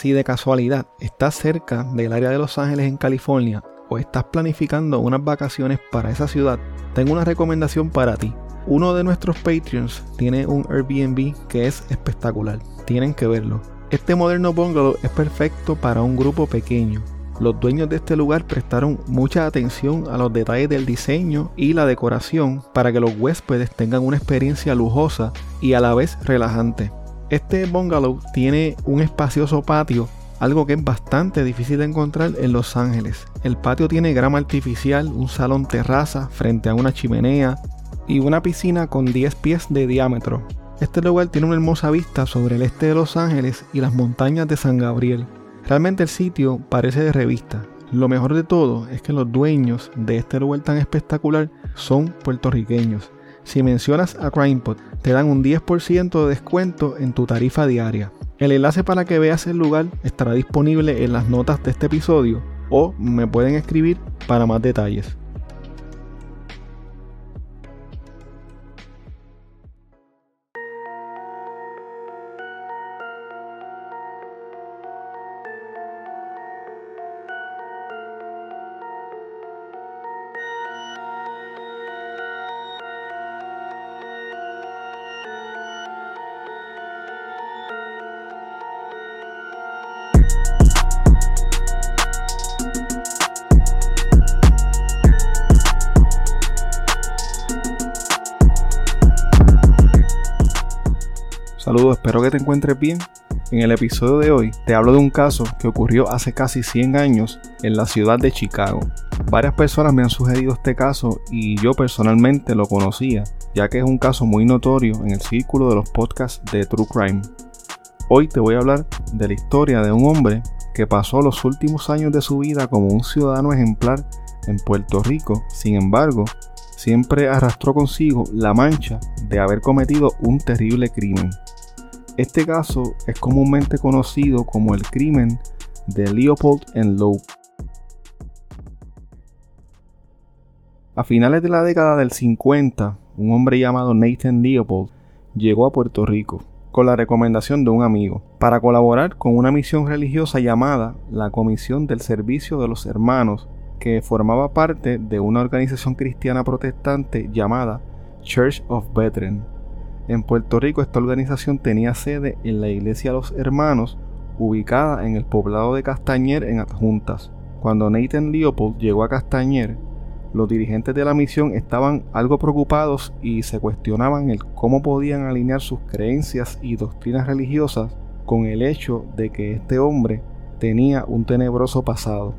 Si de casualidad estás cerca del área de Los Ángeles en California o estás planificando unas vacaciones para esa ciudad, tengo una recomendación para ti. Uno de nuestros Patreons tiene un Airbnb que es espectacular. Tienen que verlo. Este moderno bungalow es perfecto para un grupo pequeño. Los dueños de este lugar prestaron mucha atención a los detalles del diseño y la decoración para que los huéspedes tengan una experiencia lujosa y a la vez relajante. Este bungalow tiene un espacioso patio, algo que es bastante difícil de encontrar en Los Ángeles. El patio tiene grama artificial, un salón terraza frente a una chimenea y una piscina con 10 pies de diámetro. Este lugar tiene una hermosa vista sobre el este de Los Ángeles y las montañas de San Gabriel. Realmente el sitio parece de revista. Lo mejor de todo es que los dueños de este lugar tan espectacular son puertorriqueños. Si mencionas a CrimePod, te dan un 10% de descuento en tu tarifa diaria. El enlace para que veas el lugar estará disponible en las notas de este episodio o me pueden escribir para más detalles. Bien. En el episodio de hoy te hablo de un caso que ocurrió hace casi 100 años en la ciudad de Chicago. Varias personas me han sugerido este caso y yo personalmente lo conocía, ya que es un caso muy notorio en el círculo de los podcasts de True Crime. Hoy te voy a hablar de la historia de un hombre que pasó los últimos años de su vida como un ciudadano ejemplar en Puerto Rico, sin embargo, siempre arrastró consigo la mancha de haber cometido un terrible crimen. Este caso es comúnmente conocido como el crimen de Leopold and Lowe. A finales de la década del 50, un hombre llamado Nathan Leopold llegó a Puerto Rico con la recomendación de un amigo para colaborar con una misión religiosa llamada la Comisión del Servicio de los Hermanos, que formaba parte de una organización cristiana protestante llamada Church of Brethren. En Puerto Rico esta organización tenía sede en la Iglesia Los Hermanos, ubicada en el poblado de Castañer en Adjuntas. Cuando Nathan Leopold llegó a Castañer, los dirigentes de la misión estaban algo preocupados y se cuestionaban el cómo podían alinear sus creencias y doctrinas religiosas con el hecho de que este hombre tenía un tenebroso pasado.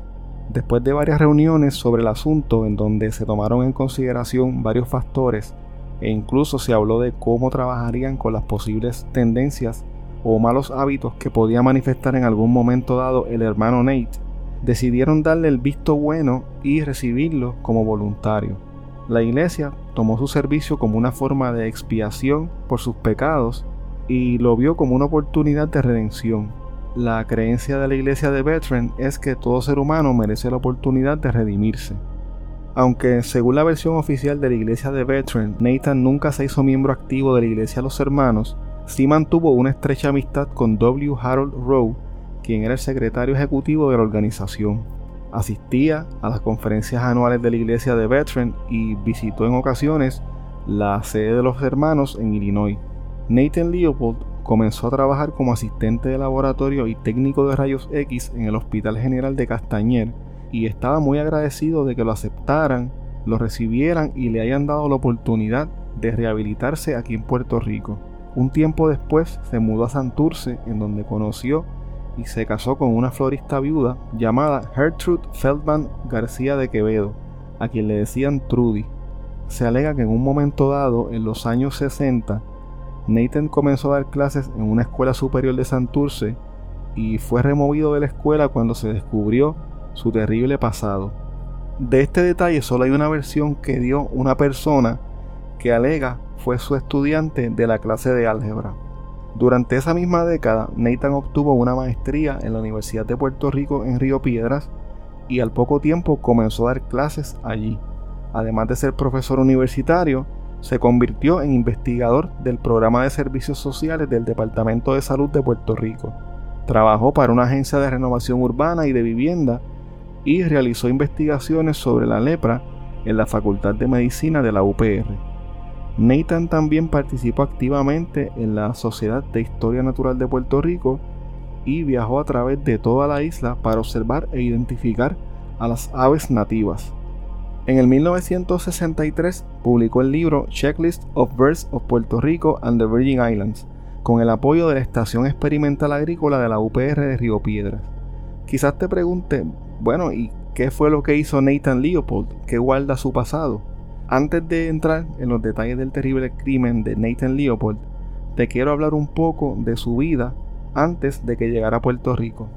Después de varias reuniones sobre el asunto en donde se tomaron en consideración varios factores, e incluso se habló de cómo trabajarían con las posibles tendencias o malos hábitos que podía manifestar en algún momento dado el hermano Nate, decidieron darle el visto bueno y recibirlo como voluntario. La iglesia tomó su servicio como una forma de expiación por sus pecados y lo vio como una oportunidad de redención. La creencia de la iglesia de Veteran es que todo ser humano merece la oportunidad de redimirse. Aunque según la versión oficial de la iglesia de Veteran, Nathan nunca se hizo miembro activo de la iglesia de los hermanos, sí mantuvo una estrecha amistad con W. Harold Rowe, quien era el secretario ejecutivo de la organización. Asistía a las conferencias anuales de la iglesia de Veteran y visitó en ocasiones la sede de los hermanos en Illinois. Nathan Leopold comenzó a trabajar como asistente de laboratorio y técnico de rayos X en el Hospital General de Castañer y estaba muy agradecido de que lo aceptaran, lo recibieran y le hayan dado la oportunidad de rehabilitarse aquí en Puerto Rico. Un tiempo después se mudó a Santurce, en donde conoció y se casó con una florista viuda llamada Gertrude Feldman García de Quevedo, a quien le decían Trudy. Se alega que en un momento dado, en los años 60, Nathan comenzó a dar clases en una escuela superior de Santurce y fue removido de la escuela cuando se descubrió su terrible pasado. De este detalle solo hay una versión que dio una persona que alega fue su estudiante de la clase de álgebra. Durante esa misma década, Nathan obtuvo una maestría en la Universidad de Puerto Rico en Río Piedras y al poco tiempo comenzó a dar clases allí. Además de ser profesor universitario, se convirtió en investigador del programa de servicios sociales del Departamento de Salud de Puerto Rico. Trabajó para una agencia de renovación urbana y de vivienda y realizó investigaciones sobre la lepra en la Facultad de Medicina de la UPR. Nathan también participó activamente en la Sociedad de Historia Natural de Puerto Rico y viajó a través de toda la isla para observar e identificar a las aves nativas. En el 1963 publicó el libro Checklist of Birds of Puerto Rico and the Virgin Islands, con el apoyo de la Estación Experimental Agrícola de la UPR de Río Piedras. Quizás te pregunte, bueno, ¿y qué fue lo que hizo Nathan Leopold que guarda su pasado? Antes de entrar en los detalles del terrible crimen de Nathan Leopold, te quiero hablar un poco de su vida antes de que llegara a Puerto Rico.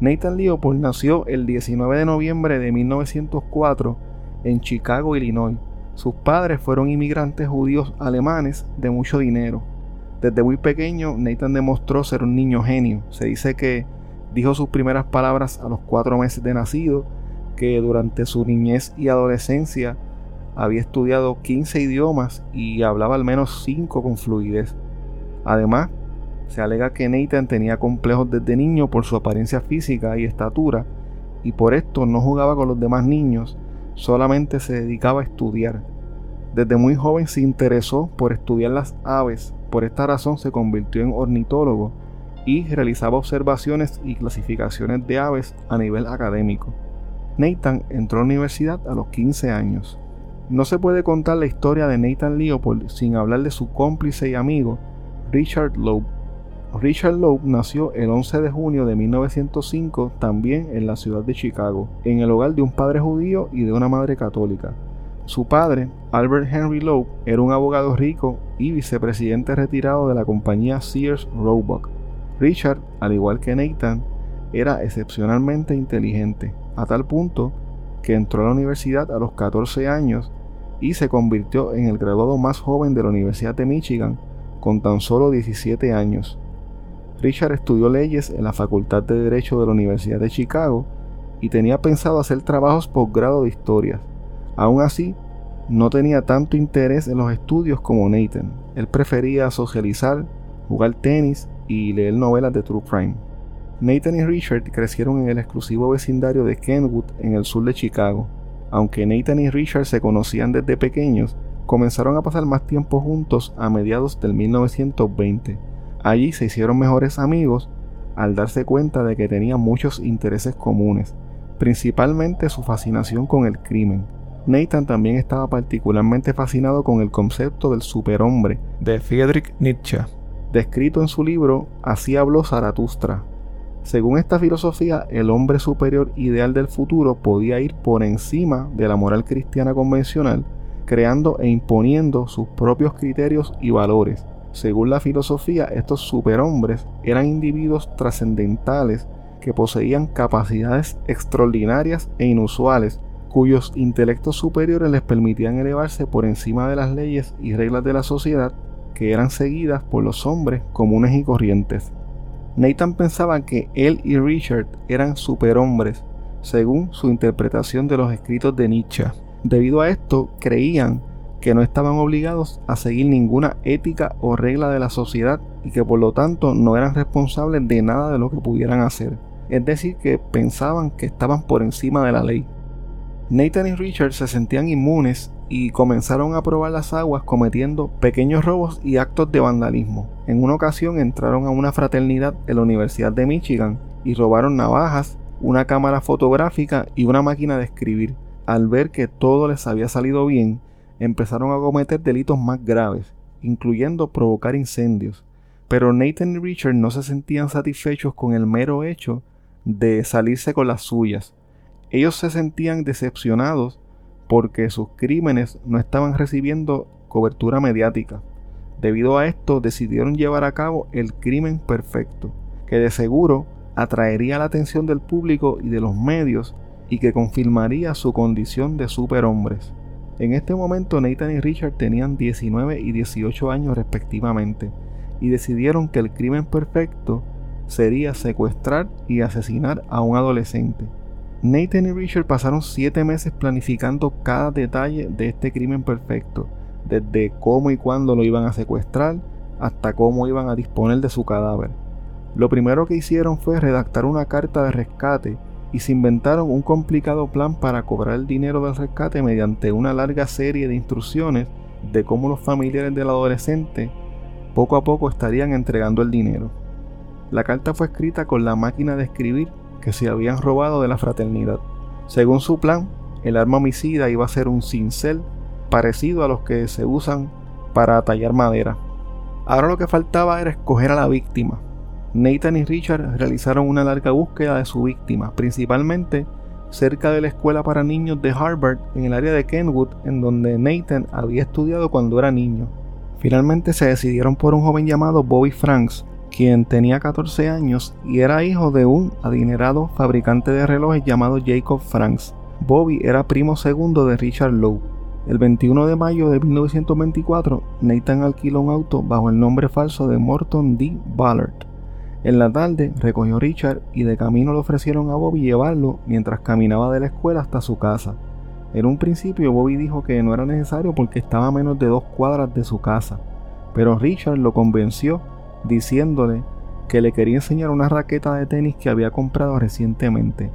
Nathan Leopold nació el 19 de noviembre de 1904 en Chicago, Illinois. Sus padres fueron inmigrantes judíos alemanes de mucho dinero. Desde muy pequeño, Nathan demostró ser un niño genio. Se dice que dijo sus primeras palabras a los cuatro meses de nacido, que durante su niñez y adolescencia había estudiado 15 idiomas y hablaba al menos 5 con fluidez. Además, se alega que Nathan tenía complejos desde niño por su apariencia física y estatura, y por esto no jugaba con los demás niños, solamente se dedicaba a estudiar. Desde muy joven se interesó por estudiar las aves, por esta razón se convirtió en ornitólogo y realizaba observaciones y clasificaciones de aves a nivel académico. Nathan entró a la universidad a los 15 años. No se puede contar la historia de Nathan Leopold sin hablar de su cómplice y amigo, Richard Loeb. Richard Loeb nació el 11 de junio de 1905 también en la ciudad de Chicago, en el hogar de un padre judío y de una madre católica. Su padre, Albert Henry Loeb, era un abogado rico y vicepresidente retirado de la compañía Sears Roebuck. Richard, al igual que Nathan, era excepcionalmente inteligente, a tal punto que entró a la universidad a los 14 años y se convirtió en el graduado más joven de la Universidad de Michigan con tan solo 17 años. Richard estudió leyes en la Facultad de Derecho de la Universidad de Chicago y tenía pensado hacer trabajos posgrado de historia. Aún así, no tenía tanto interés en los estudios como Nathan. Él prefería socializar, jugar tenis y leer novelas de true crime. Nathan y Richard crecieron en el exclusivo vecindario de Kenwood en el sur de Chicago. Aunque Nathan y Richard se conocían desde pequeños, comenzaron a pasar más tiempo juntos a mediados del 1920 Allí se hicieron mejores amigos al darse cuenta de que tenían muchos intereses comunes, principalmente su fascinación con el crimen. Nathan también estaba particularmente fascinado con el concepto del superhombre de Friedrich Nietzsche, descrito en su libro Así habló Zaratustra. Según esta filosofía, el hombre superior ideal del futuro podía ir por encima de la moral cristiana convencional, creando e imponiendo sus propios criterios y valores, según la filosofía, estos superhombres eran individuos trascendentales que poseían capacidades extraordinarias e inusuales, cuyos intelectos superiores les permitían elevarse por encima de las leyes y reglas de la sociedad que eran seguidas por los hombres comunes y corrientes. Nathan pensaba que él y Richard eran superhombres, según su interpretación de los escritos de Nietzsche. Debido a esto, creían que no estaban obligados a seguir ninguna ética o regla de la sociedad y que por lo tanto no eran responsables de nada de lo que pudieran hacer. Es decir, que pensaban que estaban por encima de la ley. Nathan y Richard se sentían inmunes y comenzaron a probar las aguas cometiendo pequeños robos y actos de vandalismo. En una ocasión entraron a una fraternidad en la Universidad de Michigan y robaron navajas, una cámara fotográfica y una máquina de escribir. Al ver que todo les había salido bien, empezaron a cometer delitos más graves, incluyendo provocar incendios. Pero Nathan y Richard no se sentían satisfechos con el mero hecho de salirse con las suyas. Ellos se sentían decepcionados porque sus crímenes no estaban recibiendo cobertura mediática. Debido a esto decidieron llevar a cabo el crimen perfecto, que de seguro atraería la atención del público y de los medios y que confirmaría su condición de superhombres. En este momento Nathan y Richard tenían 19 y 18 años respectivamente y decidieron que el crimen perfecto sería secuestrar y asesinar a un adolescente. Nathan y Richard pasaron 7 meses planificando cada detalle de este crimen perfecto, desde cómo y cuándo lo iban a secuestrar hasta cómo iban a disponer de su cadáver. Lo primero que hicieron fue redactar una carta de rescate y se inventaron un complicado plan para cobrar el dinero del rescate mediante una larga serie de instrucciones de cómo los familiares del adolescente poco a poco estarían entregando el dinero. La carta fue escrita con la máquina de escribir que se habían robado de la fraternidad. Según su plan, el arma homicida iba a ser un cincel parecido a los que se usan para tallar madera. Ahora lo que faltaba era escoger a la víctima. Nathan y Richard realizaron una larga búsqueda de su víctima, principalmente cerca de la escuela para niños de Harvard en el área de Kenwood, en donde Nathan había estudiado cuando era niño. Finalmente se decidieron por un joven llamado Bobby Franks, quien tenía 14 años y era hijo de un adinerado fabricante de relojes llamado Jacob Franks. Bobby era primo segundo de Richard Lowe. El 21 de mayo de 1924, Nathan alquiló un auto bajo el nombre falso de Morton D. Ballard. En la tarde recogió a Richard y de camino le ofrecieron a Bobby llevarlo mientras caminaba de la escuela hasta su casa. En un principio Bobby dijo que no era necesario porque estaba a menos de dos cuadras de su casa, pero Richard lo convenció diciéndole que le quería enseñar una raqueta de tenis que había comprado recientemente.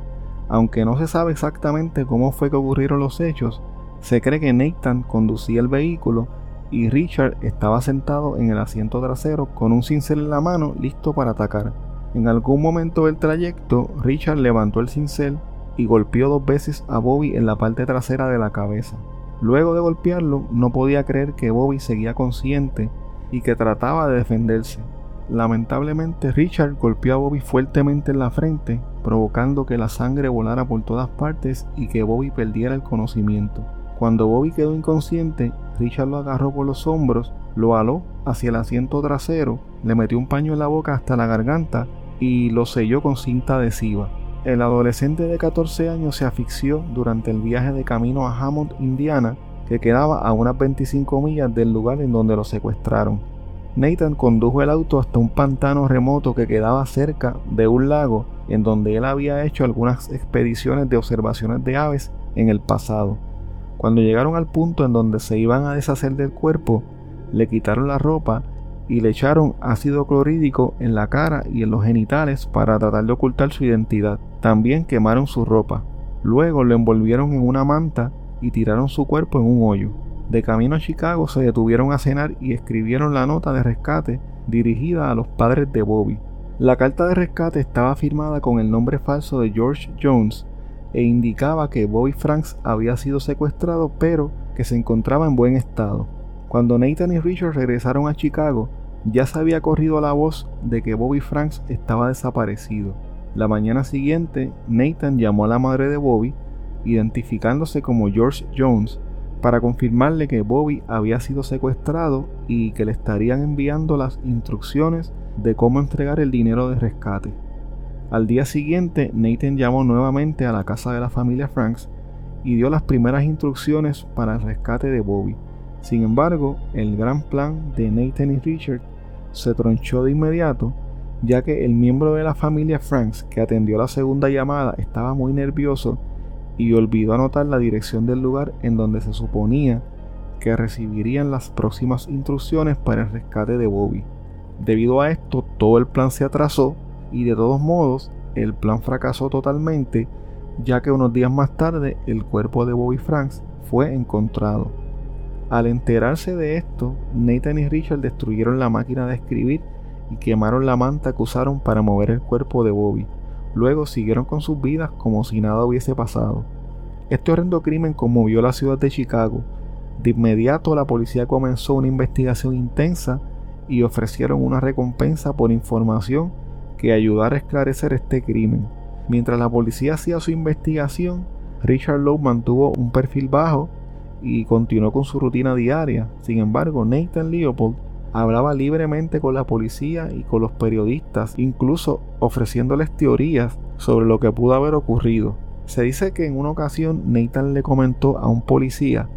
Aunque no se sabe exactamente cómo fue que ocurrieron los hechos, se cree que Nathan conducía el vehículo y Richard estaba sentado en el asiento trasero con un cincel en la mano listo para atacar. En algún momento del trayecto, Richard levantó el cincel y golpeó dos veces a Bobby en la parte trasera de la cabeza. Luego de golpearlo, no podía creer que Bobby seguía consciente y que trataba de defenderse. Lamentablemente, Richard golpeó a Bobby fuertemente en la frente, provocando que la sangre volara por todas partes y que Bobby perdiera el conocimiento. Cuando Bobby quedó inconsciente, Richard lo agarró por los hombros, lo aló hacia el asiento trasero, le metió un paño en la boca hasta la garganta y lo selló con cinta adhesiva. El adolescente de 14 años se asfixió durante el viaje de camino a Hammond, Indiana, que quedaba a unas 25 millas del lugar en donde lo secuestraron. Nathan condujo el auto hasta un pantano remoto que quedaba cerca de un lago en donde él había hecho algunas expediciones de observaciones de aves en el pasado. Cuando llegaron al punto en donde se iban a deshacer del cuerpo, le quitaron la ropa y le echaron ácido clorhídrico en la cara y en los genitales para tratar de ocultar su identidad. También quemaron su ropa. Luego lo envolvieron en una manta y tiraron su cuerpo en un hoyo. De camino a Chicago se detuvieron a cenar y escribieron la nota de rescate dirigida a los padres de Bobby. La carta de rescate estaba firmada con el nombre falso de George Jones e indicaba que Bobby Franks había sido secuestrado pero que se encontraba en buen estado. Cuando Nathan y Richard regresaron a Chicago, ya se había corrido la voz de que Bobby Franks estaba desaparecido. La mañana siguiente, Nathan llamó a la madre de Bobby, identificándose como George Jones, para confirmarle que Bobby había sido secuestrado y que le estarían enviando las instrucciones de cómo entregar el dinero de rescate. Al día siguiente, Nathan llamó nuevamente a la casa de la familia Franks y dio las primeras instrucciones para el rescate de Bobby. Sin embargo, el gran plan de Nathan y Richard se tronchó de inmediato, ya que el miembro de la familia Franks que atendió la segunda llamada estaba muy nervioso y olvidó anotar la dirección del lugar en donde se suponía que recibirían las próximas instrucciones para el rescate de Bobby. Debido a esto, todo el plan se atrasó y de todos modos, el plan fracasó totalmente, ya que unos días más tarde el cuerpo de Bobby Franks fue encontrado. Al enterarse de esto, Nathan y Richard destruyeron la máquina de escribir y quemaron la manta que usaron para mover el cuerpo de Bobby. Luego siguieron con sus vidas como si nada hubiese pasado. Este horrendo crimen conmovió la ciudad de Chicago. De inmediato la policía comenzó una investigación intensa y ofrecieron una recompensa por información que ayudara a esclarecer este crimen. Mientras la policía hacía su investigación, Richard Lowe mantuvo un perfil bajo y continuó con su rutina diaria. Sin embargo, Nathan Leopold hablaba libremente con la policía y con los periodistas, incluso ofreciéndoles teorías sobre lo que pudo haber ocurrido. Se dice que en una ocasión Nathan le comentó a un policía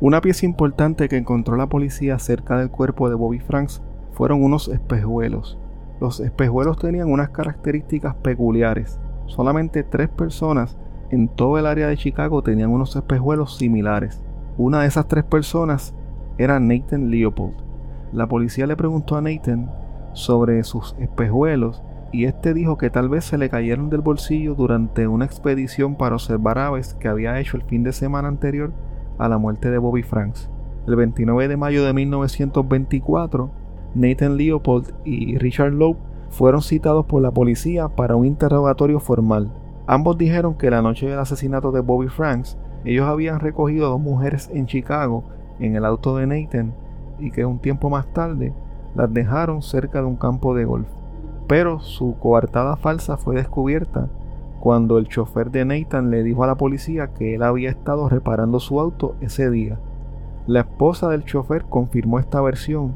Una pieza importante que encontró la policía cerca del cuerpo de Bobby Franks fueron unos espejuelos. Los espejuelos tenían unas características peculiares. Solamente tres personas en todo el área de Chicago tenían unos espejuelos similares. Una de esas tres personas era Nathan Leopold. La policía le preguntó a Nathan sobre sus espejuelos y este dijo que tal vez se le cayeron del bolsillo durante una expedición para observar aves que había hecho el fin de semana anterior a la muerte de Bobby Franks. El 29 de mayo de 1924, Nathan Leopold y Richard Lowe fueron citados por la policía para un interrogatorio formal. Ambos dijeron que la noche del asesinato de Bobby Franks, ellos habían recogido a dos mujeres en Chicago en el auto de Nathan y que un tiempo más tarde las dejaron cerca de un campo de golf. Pero su coartada falsa fue descubierta cuando el chofer de Nathan le dijo a la policía que él había estado reparando su auto ese día. La esposa del chofer confirmó esta versión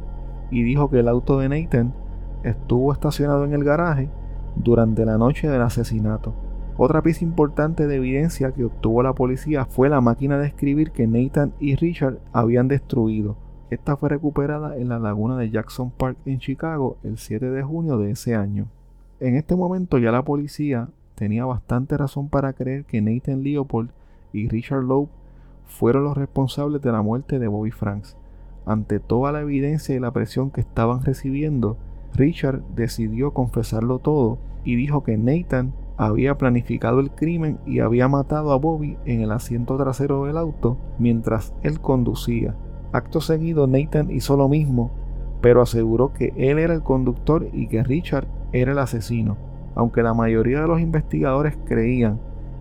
y dijo que el auto de Nathan estuvo estacionado en el garaje durante la noche del asesinato. Otra pieza importante de evidencia que obtuvo la policía fue la máquina de escribir que Nathan y Richard habían destruido. Esta fue recuperada en la laguna de Jackson Park en Chicago el 7 de junio de ese año. En este momento ya la policía tenía bastante razón para creer que Nathan Leopold y Richard Lowe fueron los responsables de la muerte de Bobby Franks. Ante toda la evidencia y la presión que estaban recibiendo, Richard decidió confesarlo todo y dijo que Nathan había planificado el crimen y había matado a Bobby en el asiento trasero del auto mientras él conducía. Acto seguido Nathan hizo lo mismo, pero aseguró que él era el conductor y que Richard era el asesino. Aunque la mayoría de los investigadores creían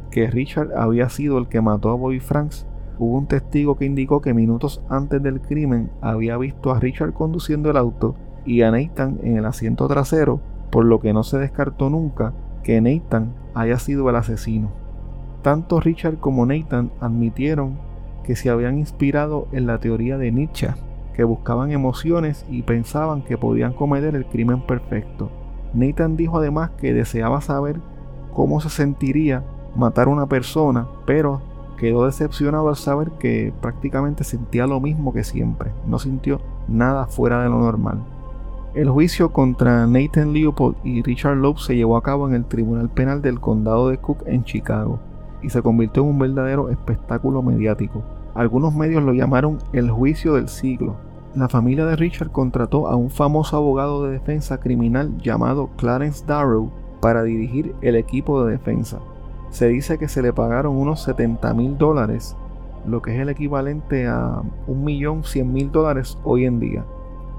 que Richard había sido el que mató a Bobby Franks, hubo un testigo que indicó que minutos antes del crimen había visto a Richard conduciendo el auto y a Nathan en el asiento trasero, por lo que no se descartó nunca que Nathan haya sido el asesino. Tanto Richard como Nathan admitieron que se habían inspirado en la teoría de Nietzsche, que buscaban emociones y pensaban que podían cometer el crimen perfecto. Nathan dijo además que deseaba saber cómo se sentiría matar a una persona, pero quedó decepcionado al saber que prácticamente sentía lo mismo que siempre, no sintió nada fuera de lo normal. El juicio contra Nathan Leopold y Richard Loeb se llevó a cabo en el Tribunal Penal del Condado de Cook en Chicago y se convirtió en un verdadero espectáculo mediático. Algunos medios lo llamaron el juicio del siglo, la familia de Richard contrató a un famoso abogado de defensa criminal llamado Clarence Darrow para dirigir el equipo de defensa. Se dice que se le pagaron unos 70 mil dólares, lo que es el equivalente a un millón cien mil dólares hoy en día.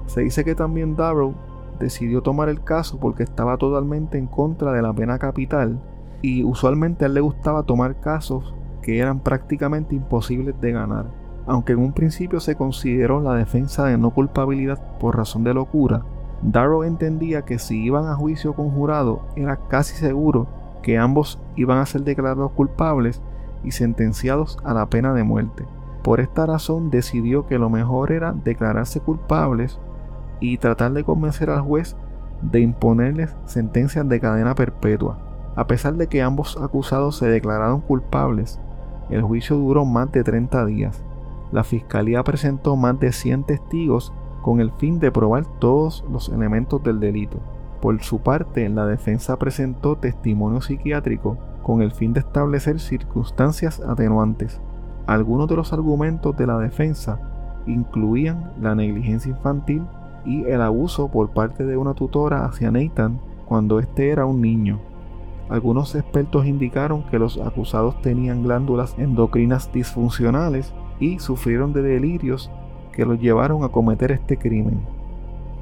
Se dice que también Darrow decidió tomar el caso porque estaba totalmente en contra de la pena capital y usualmente a él le gustaba tomar casos que eran prácticamente imposibles de ganar. Aunque en un principio se consideró la defensa de no culpabilidad por razón de locura, Darrow entendía que si iban a juicio con jurado era casi seguro que ambos iban a ser declarados culpables y sentenciados a la pena de muerte. Por esta razón decidió que lo mejor era declararse culpables y tratar de convencer al juez de imponerles sentencias de cadena perpetua. A pesar de que ambos acusados se declararon culpables, el juicio duró más de 30 días la fiscalía presentó más de 100 testigos con el fin de probar todos los elementos del delito. Por su parte, la defensa presentó testimonio psiquiátrico con el fin de establecer circunstancias atenuantes. Algunos de los argumentos de la defensa incluían la negligencia infantil y el abuso por parte de una tutora hacia Nathan cuando éste era un niño. Algunos expertos indicaron que los acusados tenían glándulas endocrinas disfuncionales y sufrieron de delirios que los llevaron a cometer este crimen.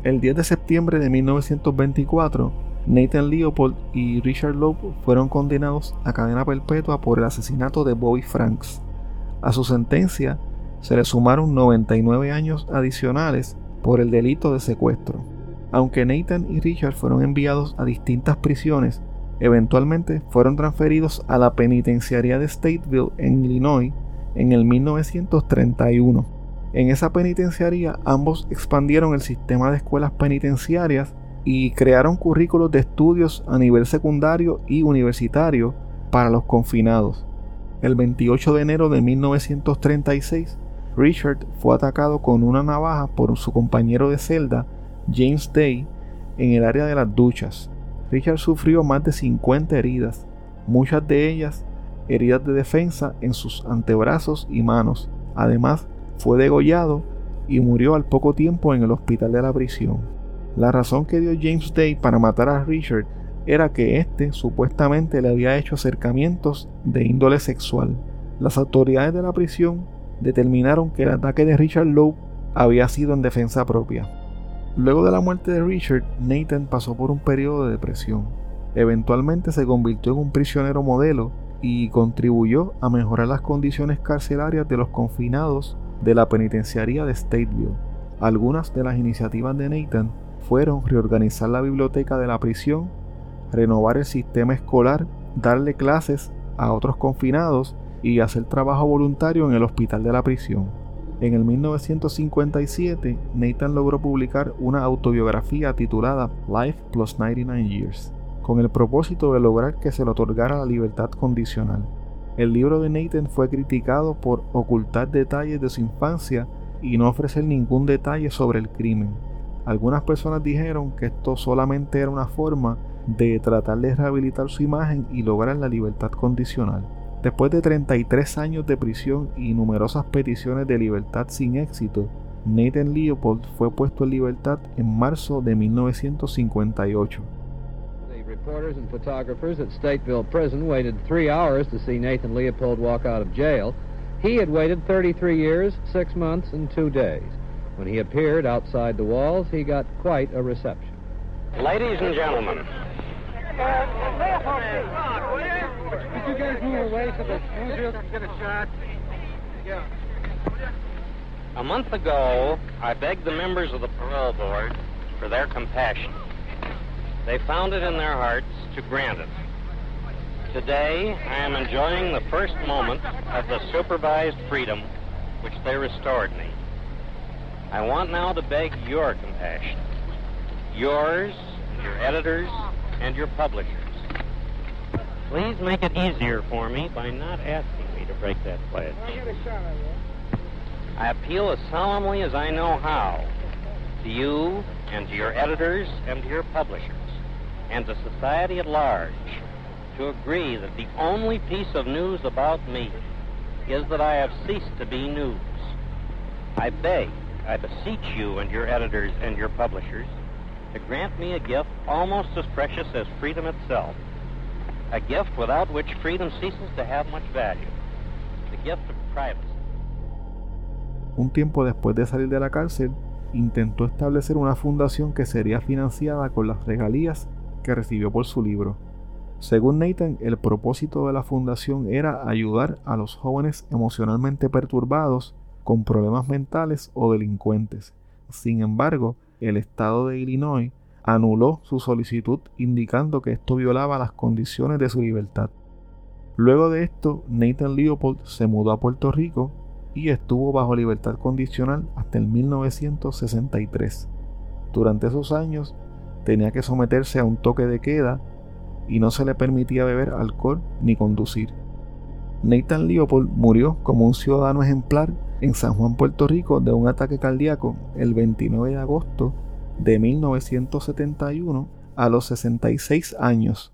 El 10 de septiembre de 1924, Nathan Leopold y Richard Loeb fueron condenados a cadena perpetua por el asesinato de Bobby Franks. A su sentencia se le sumaron 99 años adicionales por el delito de secuestro. Aunque Nathan y Richard fueron enviados a distintas prisiones, Eventualmente fueron transferidos a la penitenciaría de Stateville en Illinois en el 1931. En esa penitenciaría ambos expandieron el sistema de escuelas penitenciarias y crearon currículos de estudios a nivel secundario y universitario para los confinados. El 28 de enero de 1936, Richard fue atacado con una navaja por su compañero de celda, James Day, en el área de las duchas. Richard sufrió más de 50 heridas, muchas de ellas heridas de defensa en sus antebrazos y manos. Además, fue degollado y murió al poco tiempo en el hospital de la prisión. La razón que dio James Day para matar a Richard era que éste supuestamente le había hecho acercamientos de índole sexual. Las autoridades de la prisión determinaron que el ataque de Richard Lowe había sido en defensa propia. Luego de la muerte de Richard, Nathan pasó por un periodo de depresión. Eventualmente se convirtió en un prisionero modelo y contribuyó a mejorar las condiciones carcelarias de los confinados de la penitenciaría de Stateville. Algunas de las iniciativas de Nathan fueron reorganizar la biblioteca de la prisión, renovar el sistema escolar, darle clases a otros confinados y hacer trabajo voluntario en el hospital de la prisión. En el 1957, Nathan logró publicar una autobiografía titulada Life Plus 99 Years, con el propósito de lograr que se le otorgara la libertad condicional. El libro de Nathan fue criticado por ocultar detalles de su infancia y no ofrecer ningún detalle sobre el crimen. Algunas personas dijeron que esto solamente era una forma de tratar de rehabilitar su imagen y lograr la libertad condicional. Después de 33 años de prisión y numerosas peticiones de libertad sin éxito, Nathan Leopold fue puesto en libertad en marzo de 1958. The reporters and photographers at Stateville Prison waited three hours to see Nathan Leopold walk out of jail. He had waited 33 years, 6 months, and 2 days. When he appeared outside the walls, he got quite a reception. Ladies and gentlemen, could you guys move away so the newsreel get a shot? Yeah. A month ago, I begged the members of the parole board for their compassion. They found it in their hearts to grant it. Today, I am enjoying the first moment of the supervised freedom which they restored me. I want now to beg your compassion. Yours, your editors, and your publishers. Please make it easier for me by not asking me to break that pledge. I appeal as solemnly as I know how to you and to your editors and to your publishers and to society at large to agree that the only piece of news about me is that I have ceased to be news. I beg, I beseech you and your editors and your publishers to grant me a gift almost as precious as freedom itself, a gift without which freedom ceases to have much value, the gift of privacy. Un tiempo después de salir de la cárcel, intentó establecer una fundación que sería financiada con las regalías que recibió por su libro. Según Nathan, el propósito de la fundación era ayudar a los jóvenes emocionalmente perturbados con problemas mentales o delincuentes. Sin embargo, el estado de Illinois anuló su solicitud indicando que esto violaba las condiciones de su libertad. Luego de esto, Nathan Leopold se mudó a Puerto Rico y estuvo bajo libertad condicional hasta el 1963. Durante esos años tenía que someterse a un toque de queda y no se le permitía beber alcohol ni conducir. Nathan Leopold murió como un ciudadano ejemplar en San Juan, Puerto Rico, de un ataque cardíaco el 29 de agosto de 1971 a los 66 años.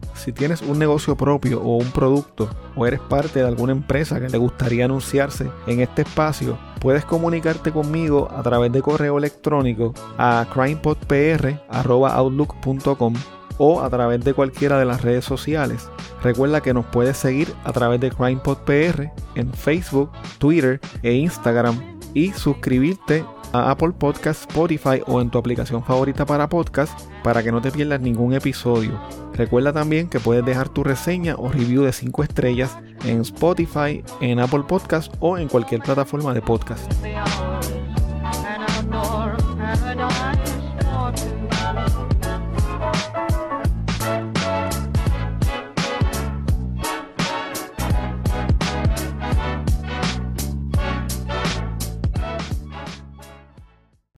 Si tienes un negocio propio o un producto o eres parte de alguna empresa que le gustaría anunciarse en este espacio, puedes comunicarte conmigo a través de correo electrónico a crimepodpr.outlook.com o a través de cualquiera de las redes sociales. Recuerda que nos puedes seguir a través de CrimePodPR en Facebook, Twitter e Instagram y suscribirte a Apple Podcast, Spotify o en tu aplicación favorita para podcast para que no te pierdas ningún episodio. Recuerda también que puedes dejar tu reseña o review de 5 estrellas en Spotify, en Apple Podcast o en cualquier plataforma de podcast.